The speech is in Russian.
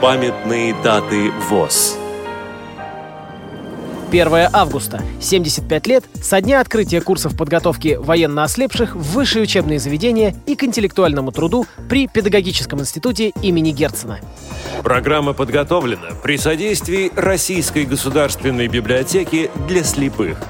Памятные даты ВОЗ. 1 августа. 75 лет со дня открытия курсов подготовки военно ослепших в высшие учебные заведения и к интеллектуальному труду при Педагогическом институте имени Герцена. Программа подготовлена при содействии Российской государственной библиотеки для слепых –